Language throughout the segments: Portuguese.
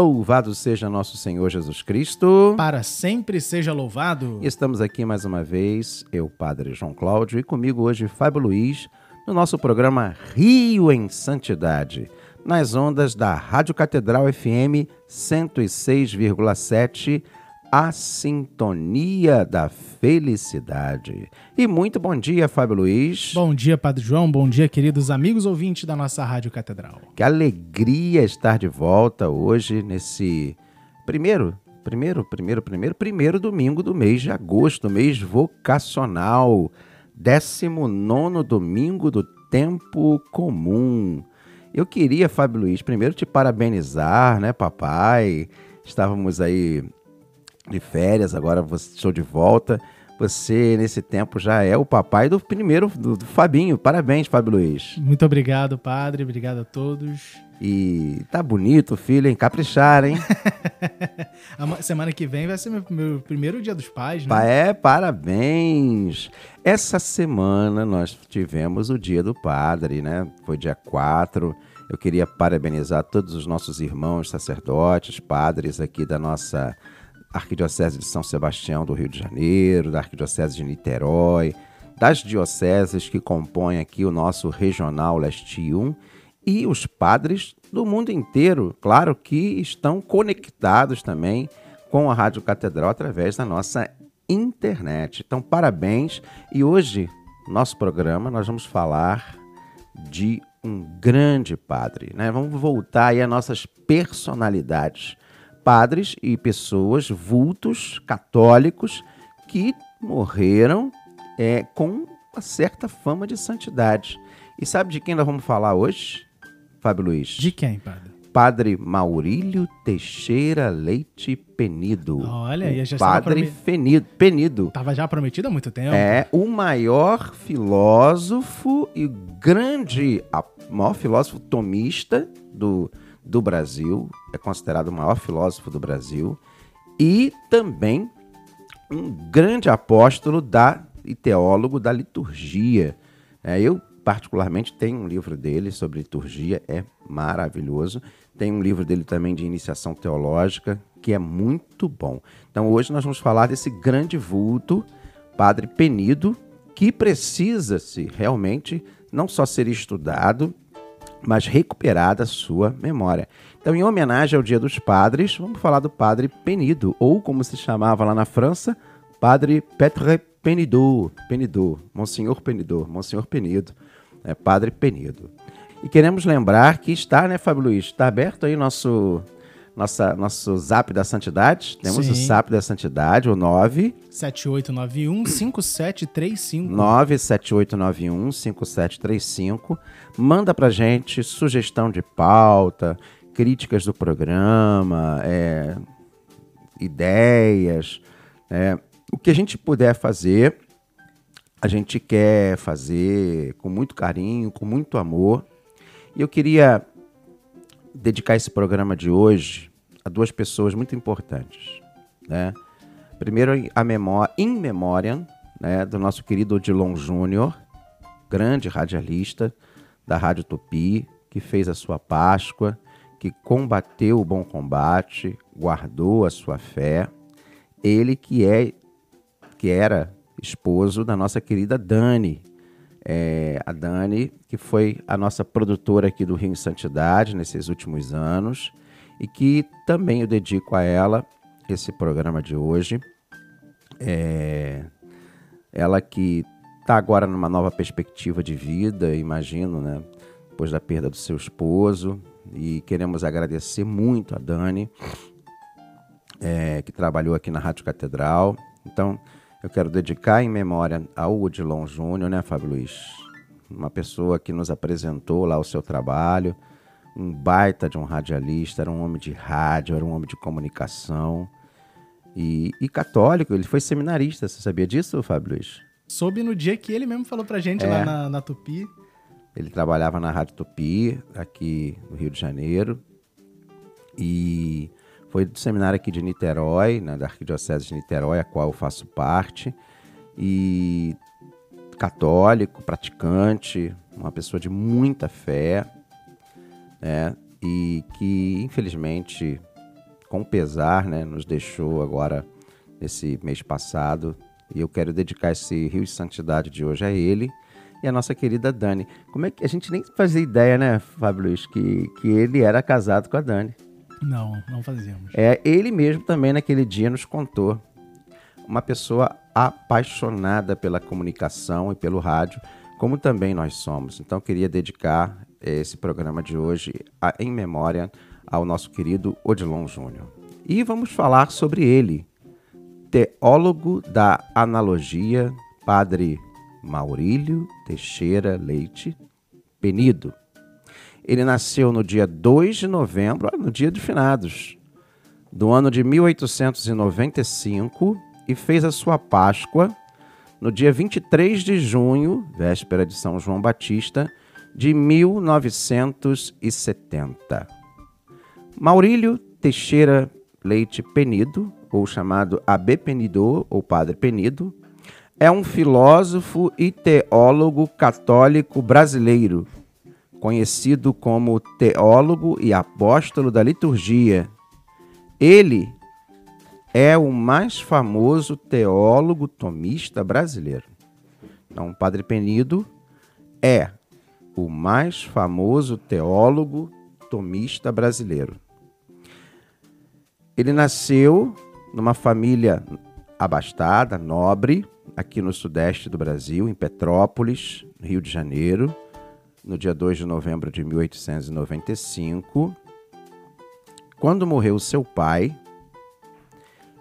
Louvado seja nosso Senhor Jesus Cristo. Para sempre seja louvado. Estamos aqui mais uma vez, eu, Padre João Cláudio, e comigo hoje Fábio Luiz, no nosso programa Rio em Santidade, nas ondas da Rádio Catedral FM 106,7 a sintonia da felicidade. E muito bom dia, Fábio Luiz. Bom dia, Padre João. Bom dia, queridos amigos ouvintes da nossa Rádio Catedral. Que alegria estar de volta hoje nesse primeiro, primeiro, primeiro, primeiro, primeiro domingo do mês de agosto, mês vocacional, 19 domingo do tempo comum. Eu queria, Fábio Luiz, primeiro te parabenizar, né, papai? Estávamos aí de férias, agora estou de volta. Você, nesse tempo, já é o papai do primeiro, do, do, Fabinho. Parabéns, Fábio Luiz. Muito obrigado, padre. Obrigado a todos. E tá bonito, filho, hein? Caprichar, hein? semana que vem vai ser meu, meu, primeiro dia dos pais, né? É, parabéns. Essa semana nós tivemos o dia do padre, né? Foi dia 4. Eu queria parabenizar todos os nossos irmãos sacerdotes, padres aqui da nossa Arquidiocese de São Sebastião do Rio de Janeiro, da Arquidiocese de Niterói, das dioceses que compõem aqui o nosso Regional Leste 1 e os padres do mundo inteiro, claro que estão conectados também com a Rádio Catedral através da nossa internet. Então, parabéns. E hoje, nosso programa, nós vamos falar de um grande padre, né? Vamos voltar aí às nossas personalidades padres e pessoas, vultos católicos, que morreram é, com uma certa fama de santidade. E sabe de quem nós vamos falar hoje, Fábio Luiz? De quem, padre? Padre Maurílio Teixeira Leite Penido. Olha, já Padre Fenido, Penido. Estava já prometido há muito tempo. É o maior filósofo e grande, maior filósofo tomista do, do Brasil, é considerado o maior filósofo do Brasil e também um grande apóstolo da e teólogo da liturgia. É, eu particularmente tenho um livro dele sobre liturgia, é maravilhoso. Tem um livro dele também de iniciação teológica, que é muito bom. Então hoje nós vamos falar desse grande vulto, Padre Penido, que precisa-se realmente não só ser estudado, mas recuperada sua memória. Então, em homenagem ao Dia dos Padres, vamos falar do Padre Penido, ou como se chamava lá na França, Padre Petre Penidou, Penidou, Monsenhor Penidou, Monsenhor Penido, é, Padre Penido. E queremos lembrar que está, né, Fábio Luiz? Está aberto aí nosso nossa, nosso zap da santidade. Temos Sim. o zap da santidade, o 9... 7891-5735. 97891-5735. Manda pra gente sugestão de pauta, críticas do programa, é, ideias. É, o que a gente puder fazer, a gente quer fazer com muito carinho, com muito amor. E eu queria dedicar esse programa de hoje a duas pessoas muito importantes. Né? Primeiro, a memória, in memória né, do nosso querido Odilon Júnior, grande radialista da Rádio Tupi, que fez a sua Páscoa, que combateu o bom combate, guardou a sua fé. Ele que é que era esposo da nossa querida Dani, é, a Dani, que foi a nossa produtora aqui do Rio em Santidade nesses últimos anos e que também eu dedico a ela esse programa de hoje. É, ela que está agora numa nova perspectiva de vida, imagino, né? Depois da perda do seu esposo. E queremos agradecer muito a Dani, é, que trabalhou aqui na Rádio Catedral. Então, eu quero dedicar em memória ao Odilon Júnior, né, Fábio Luiz? Uma pessoa que nos apresentou lá o seu trabalho, um baita de um radialista, era um homem de rádio, era um homem de comunicação. E, e católico, ele foi seminarista, você sabia disso, Fábio Luiz? Soube no dia que ele mesmo falou pra gente É. lá na, na Tupi. Ele trabalhava na Rádio Tupi, aqui no Rio de Janeiro. E foi do seminário aqui de Niterói, né, da Arquidiocese de Niterói, a qual eu faço parte. E católico, praticante, uma pessoa de muita fé, né? E que, infelizmente, com pesar, né, nos deixou agora nesse mês passado. E eu quero dedicar esse Rio de Santidade de hoje a ele e a nossa querida Dani. Como é que a gente nem fazia ideia, né, Fábio Luiz, que, que ele era casado com a Dani. Não, não fazíamos. É, ele mesmo também naquele dia nos contou. Uma pessoa apaixonada pela comunicação e pelo rádio, como também nós somos. Então, queria dedicar esse programa de hoje a- em memória ao nosso querido Odilon Júnior. E vamos falar sobre ele, teólogo da analogia, padre Maurílio Teixeira Leite Penido. Ele nasceu no dia 2 de novembro, olha, no dia de finados, do ano de 1895 e fez a sua Páscoa no dia 23 de junho, véspera de São João Batista, de 1970. Maurílio Teixeira Leite Penido, ou chamado AB Penido, ou Padre Penido, é um filósofo e teólogo católico brasileiro, conhecido como teólogo e apóstolo da liturgia. Ele é o mais famoso teólogo tomista brasileiro. Então, Padre Penido é o mais famoso teólogo tomista brasileiro. Ele nasceu numa família abastada, nobre, aqui no sudeste do Brasil, em Petrópolis, Rio de Janeiro, no dia 2 de novembro de 1895. Quando morreu seu pai,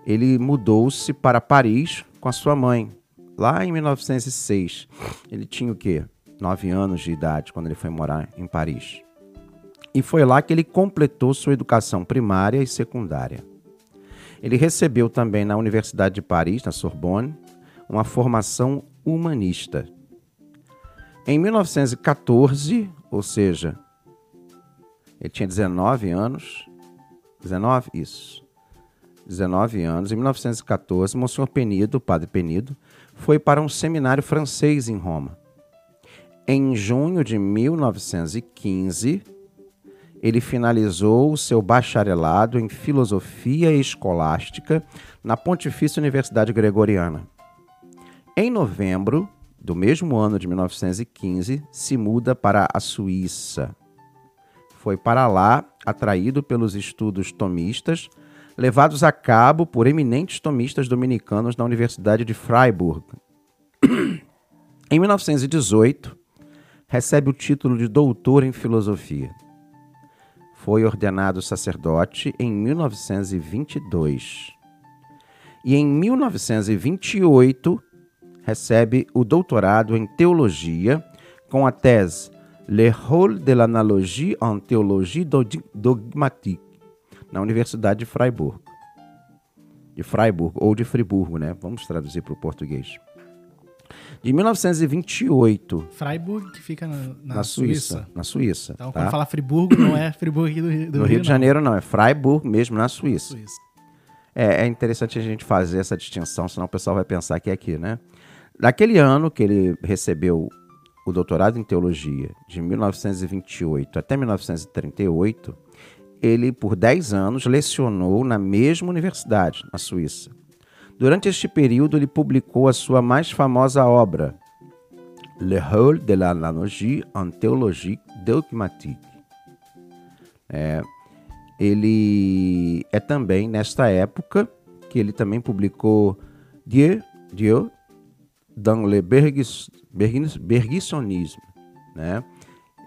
ele mudou-se para Paris com a sua mãe, lá em 1906. Ele tinha o quê? Nove anos de idade quando ele foi morar em Paris. E foi lá que ele completou sua educação primária e secundária. Ele recebeu também na Universidade de Paris, na Sorbonne, uma formação humanista. Em 1914, ou seja, ele tinha 19 anos, 19? Isso. 19 anos, em 1914, Monsenhor Penido, padre Penido, foi para um seminário francês em Roma. Em junho de 1915, ele finalizou o seu bacharelado em filosofia escolástica na Pontifícia Universidade Gregoriana. Em novembro do mesmo ano de 1915, se muda para a Suíça. Foi para lá atraído pelos estudos tomistas levados a cabo por eminentes tomistas dominicanos na Universidade de Freiburg. em 1918, recebe o título de doutor em filosofia. Foi ordenado sacerdote em 1922. E em 1928, recebe o doutorado em teologia com a tese Le rôle de l'analogie en théologie dogmatique na Universidade de Freiburg. De Freiburg ou de Friburgo, né? Vamos traduzir para o português. De 1928, Freiburg, que fica na, na na, Suíça. Suíça. Na Suíça. Então, tá? quando fala Friburgo, não é Friburgo do, Rio- do no Rio de. Janeiro não, é Freiburg mesmo na Suíça. Suíça. É, é interessante a gente fazer essa distinção, senão o pessoal vai pensar que é aqui, né? Naquele ano que ele recebeu o doutorado em teologia, de 1928 até 1938, ele, por 10 anos, lecionou na mesma universidade, na Suíça. Durante este período, ele publicou a sua mais famosa obra, Le rôle de l'analogie en théologie dogmatique. É, ele é também nesta época que ele também publicou Dieu, Dieu dans le bergis- bergis- bergissonisme, né?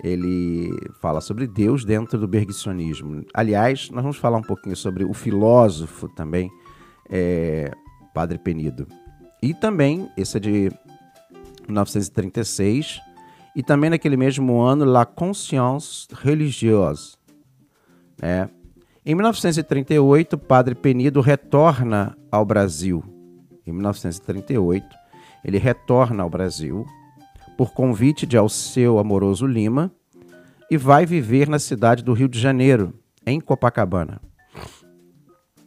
Ele fala sobre Deus dentro do bergissonismo. Aliás, nós vamos falar um pouquinho sobre o filósofo também, é, Padre Penido. E também, esse é de 1936, e também naquele mesmo ano, La Conscience Religieuse, né? Em 1938, Padre Penido retorna ao Brasil. Em 1938, ele retorna ao Brasil por convite de Alceu Amoroso Lima e vai viver na cidade do Rio de Janeiro, em Copacabana.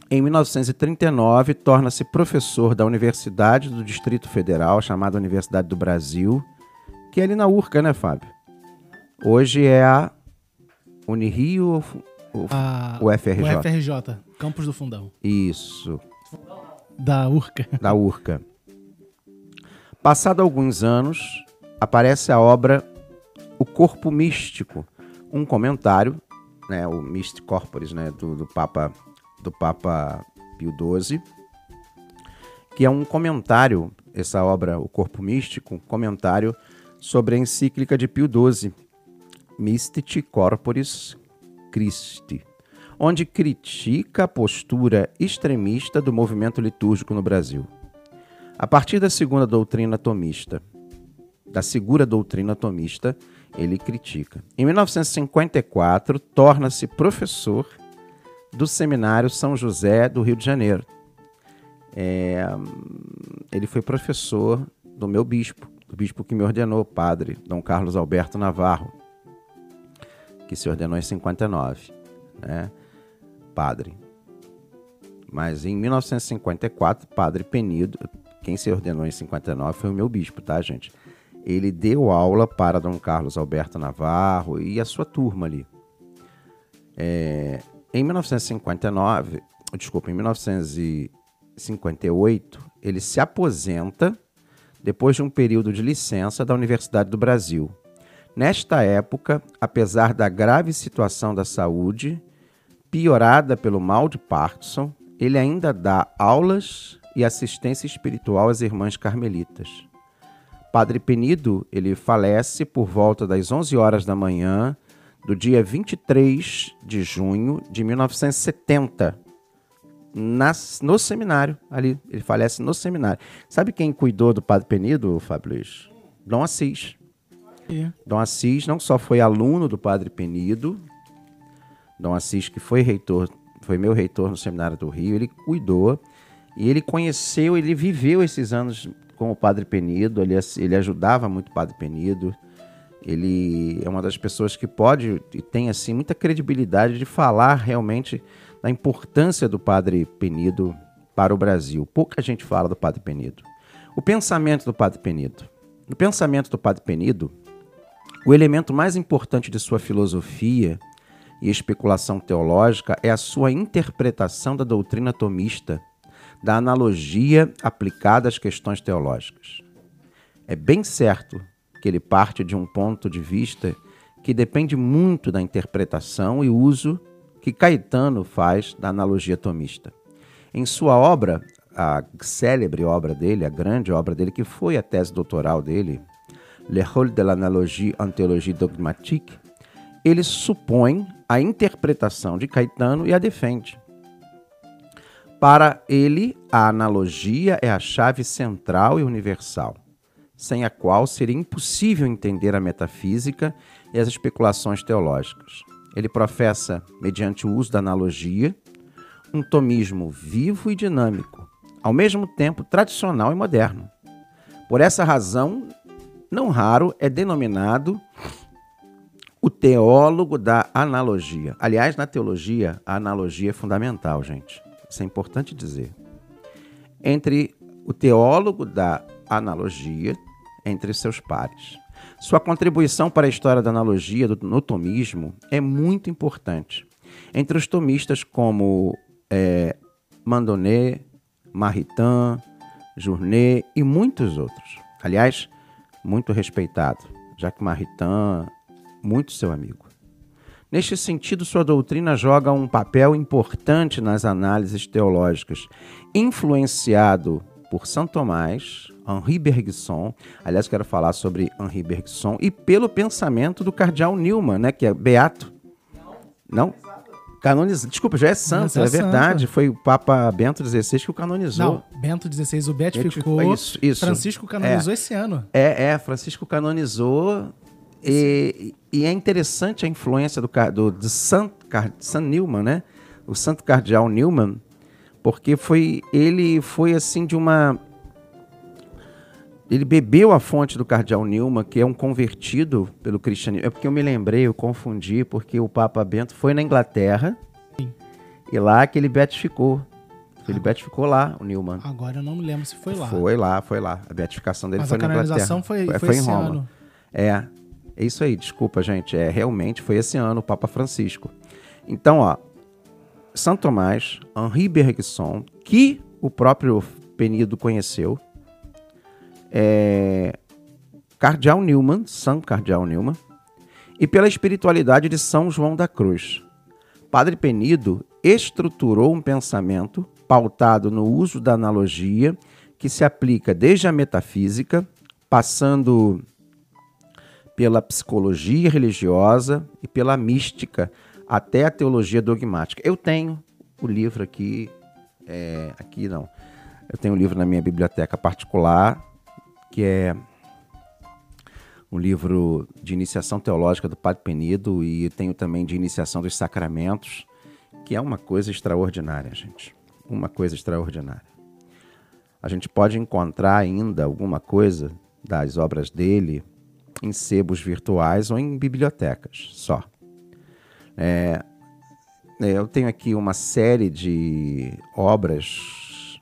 Em 1939, torna-se professor da Universidade do Distrito Federal, chamada Universidade do Brasil, que é ali na Urca, né, Fábio? Hoje é a Unirio A- o FRJ? O FRJ, Campos do Fundão. Isso, Da Urca. da Urca. Passado alguns anos, aparece a obra O Corpo Místico, um comentário, né, o Mystic Corporis, né, do, do Papa do Papa Pio XII, que é um comentário, essa obra O Corpo Místico, um comentário sobre a encíclica de Pio XII, Mystici Corporis Christi, onde critica a postura extremista do movimento litúrgico no Brasil. A partir da segunda doutrina tomista, da segura doutrina tomista, ele critica. Em 1954, torna-se professor do Seminário São José do Rio de Janeiro. É, ele foi professor do meu bispo, do bispo que me ordenou, padre Dom Carlos Alberto Navarro, que se ordenou em 59, né? Padre. Mas em 1954, padre Penido, quem se ordenou em 59 foi o meu bispo, tá, gente? Ele deu aula para Dom Carlos Alberto Navarro e a sua turma ali. É, em 1959, desculpa, em 1958, ele se aposenta depois de um período de licença da Universidade do Brasil. Nesta época, apesar da grave situação da saúde, piorada pelo mal de Parkinson, ele ainda dá aulas e assistência espiritual às irmãs carmelitas. Padre Penido, ele falece por volta das 11 horas da manhã do dia 23 de junho de 1970, nas, no seminário ali. Ele falece no seminário. Sabe quem cuidou do Padre Penido, Fábio Luiz? Dom Assis. E Dom Assis não só foi aluno do Padre Penido, Dom Assis, que foi reitor, foi meu reitor no Seminário do Rio, ele cuidou e ele conheceu, ele viveu esses anos com o Padre Penido, ele, ele ajudava muito o Padre Penido. Ele é uma das pessoas que pode e tem assim muita credibilidade de falar realmente da importância do Padre Penido para o Brasil. Pouca gente fala do Padre Penido. O pensamento do Padre Penido. No pensamento do Padre Penido, o elemento mais importante de sua filosofia e especulação teológica é a sua interpretação da doutrina tomista, da analogia aplicada às questões teológicas. É bem certo que ele parte de um ponto de vista que depende muito da interpretação e uso que Caetano faz da analogia tomista. Em sua obra, a célebre obra dele, a grande obra dele, que foi a tese doutoral dele, Le rôle de l'analogie en théologie dogmatique, ele supõe a interpretação de Caetano e a defende. Para ele, a analogia é a chave central e universal, sem a qual seria impossível entender a metafísica e as especulações teológicas. Ele professa, mediante o uso da analogia, um tomismo vivo e dinâmico, ao mesmo tempo tradicional e moderno. Por essa razão, não raro é denominado o teólogo da analogia. Aliás, na teologia, a analogia é fundamental, gente. Isso é importante dizer. Entre o teólogo da analogia, entre seus pares. Sua contribuição para a história da analogia do, no tomismo é muito importante. Entre os tomistas como é, Mandonet, Maritain, Journet e muitos outros. Aliás, muito respeitado, já que Maritain, muito seu amigo. Neste sentido, sua doutrina joga um papel importante nas análises teológicas, influenciado por São Tomás, Henri Bergson, aliás, quero falar sobre Henri Bergson, e pelo pensamento do cardeal Newman, né, que é beato. Não? Canonizado. Desculpa, já é santo, é é verdade. Foi o Papa Bento XVI que o canonizou. Não, Bento XVI o beatificou. Isso, isso. Francisco canonizou esse ano. É, é, Francisco canonizou. E, e é interessante a influência do, do, de San, San Newman, né? O santo cardeal Newman, porque foi ele foi assim de uma ele bebeu a fonte do cardeal Newman, que é um convertido pelo cristianismo. É porque eu me lembrei, eu confundi, porque o Papa Bento foi na Inglaterra Sim. e lá que ele beatificou. Ele beatificou lá, o Newman. Agora eu não me lembro se foi lá. Foi lá, foi lá. A beatificação dele Mas foi a na Inglaterra. canonização foi, foi, foi, foi em Roma. ano. É, é isso aí, desculpa, gente. É, realmente foi esse ano o Papa Francisco. Então, ó, São Tomás, Henri Bergson, que o próprio Penido conheceu, é, Newman, São Cardeal Newman, e pela espiritualidade de São João da Cruz. Padre Penido estruturou um pensamento pautado no uso da analogia que se aplica desde a metafísica, passando pela psicologia religiosa e pela mística até a teologia dogmática. Eu tenho o livro aqui, é, aqui não, eu tenho um livro na minha biblioteca particular que é um livro de iniciação teológica do Padre Penido e tenho também de iniciação dos sacramentos, que é uma coisa extraordinária, gente. Uma coisa extraordinária. A gente pode encontrar ainda alguma coisa das obras dele em sebos virtuais ou em bibliotecas, só. É, é, eu tenho aqui uma série de obras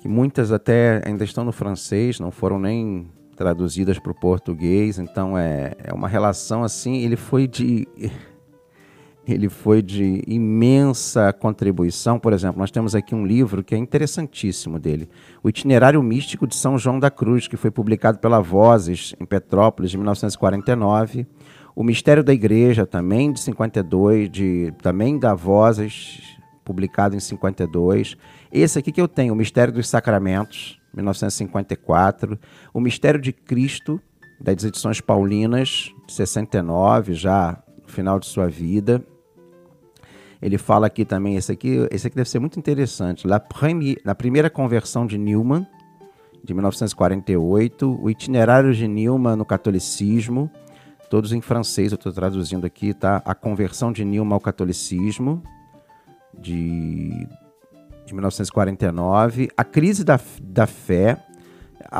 que muitas até ainda estão no francês, não foram nem traduzidas para o português, então é, é uma relação assim. Ele foi de ele foi de imensa contribuição. Por exemplo, nós temos aqui um livro que é interessantíssimo dele, O Itinerário Místico de São João da Cruz, que foi publicado pela Vozes em Petrópolis, de 1949. O Mistério da Igreja, também de 52, de, também da Vozes, publicado em 52. Esse aqui que eu tenho, O Mistério dos Sacramentos, 1954. O Mistério de Cristo, das edições paulinas, de 69, já no final de sua vida. Ele fala aqui também, esse aqui, esse aqui deve ser muito interessante. La na primeira conversão de Newman, de 1948, o itinerário de Newman no catolicismo, todos em francês, eu estou traduzindo aqui, tá? A conversão de Newman ao catolicismo, de, de 1949. A crise da, da fé,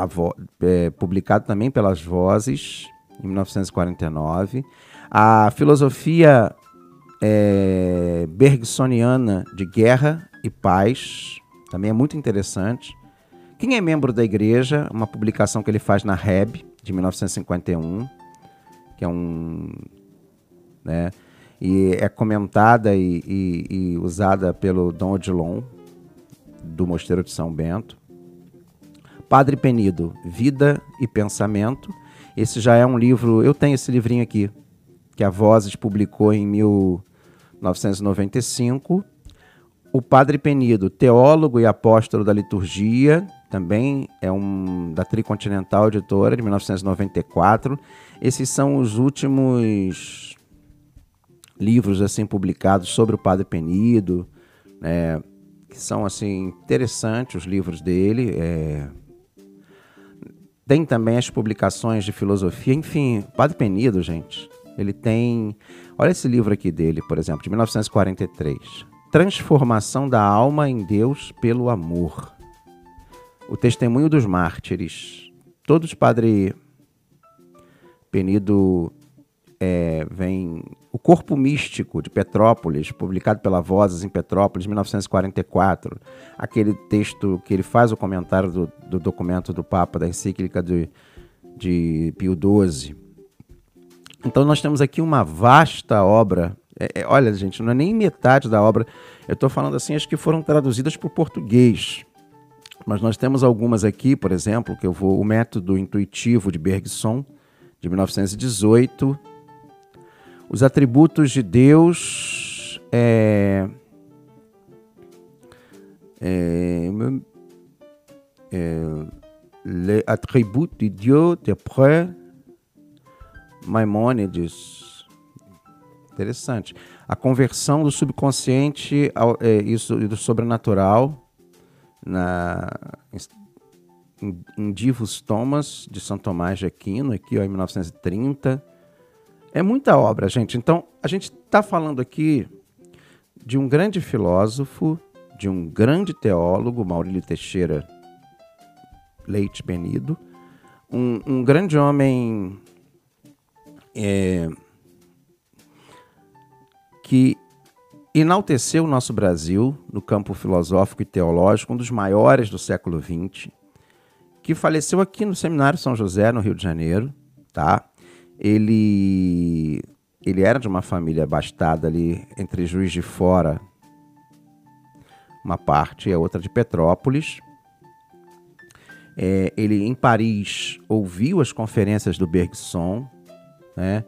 vo, é, publicado também pelas Vozes, em 1949. A filosofia é, bergsoniana de guerra e paz, também é muito interessante. Quem é membro da igreja, uma publicação que ele faz na REB, de 1951, que é um. Né, e é comentada e, e, e usada pelo Dom Odilon, do Mosteiro de São Bento. Padre Penido, Vida e Pensamento. Esse já é um livro, eu tenho esse livrinho aqui, que a Vozes publicou em 1995. O Padre Penido, teólogo e apóstolo da liturgia, também é um da Tricontinental Editora, de 1994. Esses são os últimos livros assim publicados sobre o Padre Penido, né, que são assim interessantes os livros dele. É... Tem também as publicações de filosofia, enfim, Padre Penido, gente, ele tem. Olha esse livro aqui dele, por exemplo, de 1943. Transformação da alma em Deus pelo amor. O testemunho dos mártires. Todos Padre Penido é, vem. O Corpo Místico de Petrópolis, publicado pela Vozes em Petrópolis, 1944. Aquele texto que ele faz o comentário do, do documento do Papa, da encíclica de, de Pio XII. Então nós temos aqui uma vasta obra. É, é, olha, gente, não é nem metade da obra. Eu estou falando assim, as que foram traduzidas para o português. Mas nós temos algumas aqui, por exemplo, que eu vou. O método intuitivo de Bergson, de 1918. Os atributos de Deus. É, é, é, les attributs de Dieu d'après Maimônides. Interessante. A conversão do subconsciente ao, é, isso, do sobrenatural na, em, em Divus Thomas, de São Tomás de Aquino, aqui ó, em 1930. É muita obra, gente. Então, a gente está falando aqui de um grande filósofo, de um grande teólogo, Maurílio Teixeira Leite Benido, um, um grande homem é, que enalteceu o nosso Brasil no campo filosófico e teológico, um dos maiores do século XX, que faleceu aqui no Seminário São José, no Rio de Janeiro, tá? Ele, ele era de uma família abastada ali entre Juiz de Fora, uma parte, e a outra de Petrópolis. É, ele, em Paris, ouviu as conferências do Bergson, né?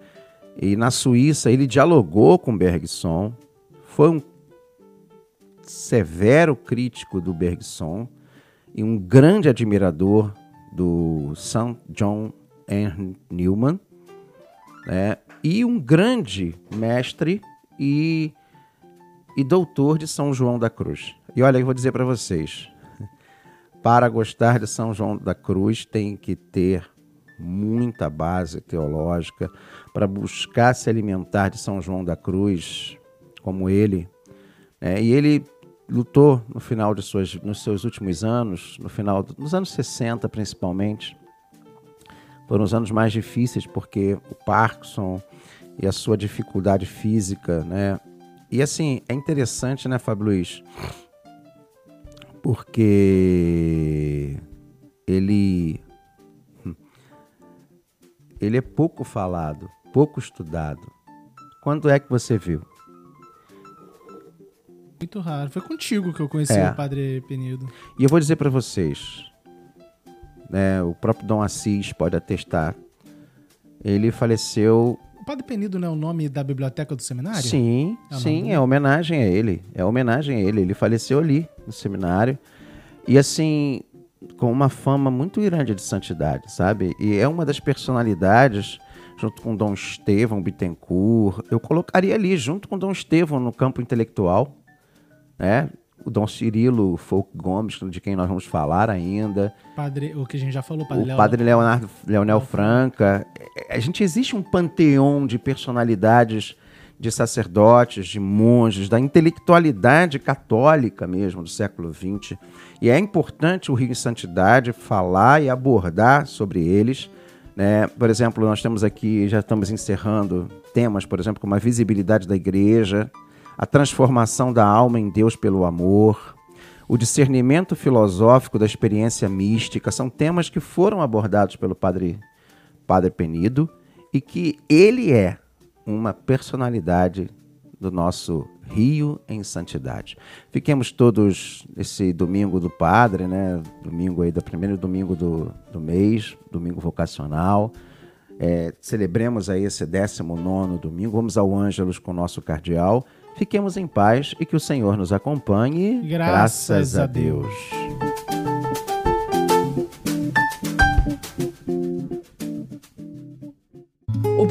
E na Suíça ele dialogou com Bergson, foi um severo crítico do Bergson e um grande admirador do St. John Henry Newman, né? e um grande mestre e, e doutor de São João da Cruz. E olha, eu vou dizer para vocês, para gostar de São João da Cruz tem que ter muita base teológica para buscar se alimentar de São João da Cruz como ele. É, e ele lutou no final de suas, nos seus últimos anos, no final dos anos 60 principalmente. Foram os anos mais difíceis porque o Parkinson e a sua dificuldade física, né? E assim, é interessante, né, Fábio Luiz? Porque ele ele é pouco falado, pouco estudado. Quando é que você viu? Muito raro. Foi contigo que eu conheci É. o Padre Penido. E eu vou dizer para vocês, né, o próprio Dom Assis pode atestar. Ele faleceu. O Padre Penido não é o nome da biblioteca do seminário? Sim, É sim, é homenagem a ele. É homenagem a ele. Ele faleceu ali no seminário. E assim, com uma fama muito grande de santidade, sabe? E é uma das personalidades, junto com Dom Estevão Bittencourt, eu colocaria ali, junto com Dom Estevão, no campo intelectual, né? O Dom Cirilo Folk Gomes, de quem nós vamos falar ainda. Padre, o que a gente já falou, Padre o Léo- padre Leonardo, Leonel Franca. É, A gente existe um panteão de personalidades, de sacerdotes, de monges, da intelectualidade católica mesmo do século XX. E é importante o Rio em Santidade falar e abordar sobre eles. Né? Por exemplo, nós temos aqui, já estamos encerrando temas, por exemplo, como a visibilidade da igreja, a transformação da alma em Deus pelo amor, o discernimento filosófico da experiência mística são temas que foram abordados pelo padre, padre Penido e que ele é uma personalidade do nosso Rio em Santidade. Fiquemos todos esse domingo do Padre, né? Domingo aí, do primeiro domingo do, do mês, domingo vocacional. É, celebremos aí esse 19 domingo. Vamos ao Ângelos com o nosso cardeal. Fiquemos em paz e que o Senhor nos acompanhe. Graças a Deus. O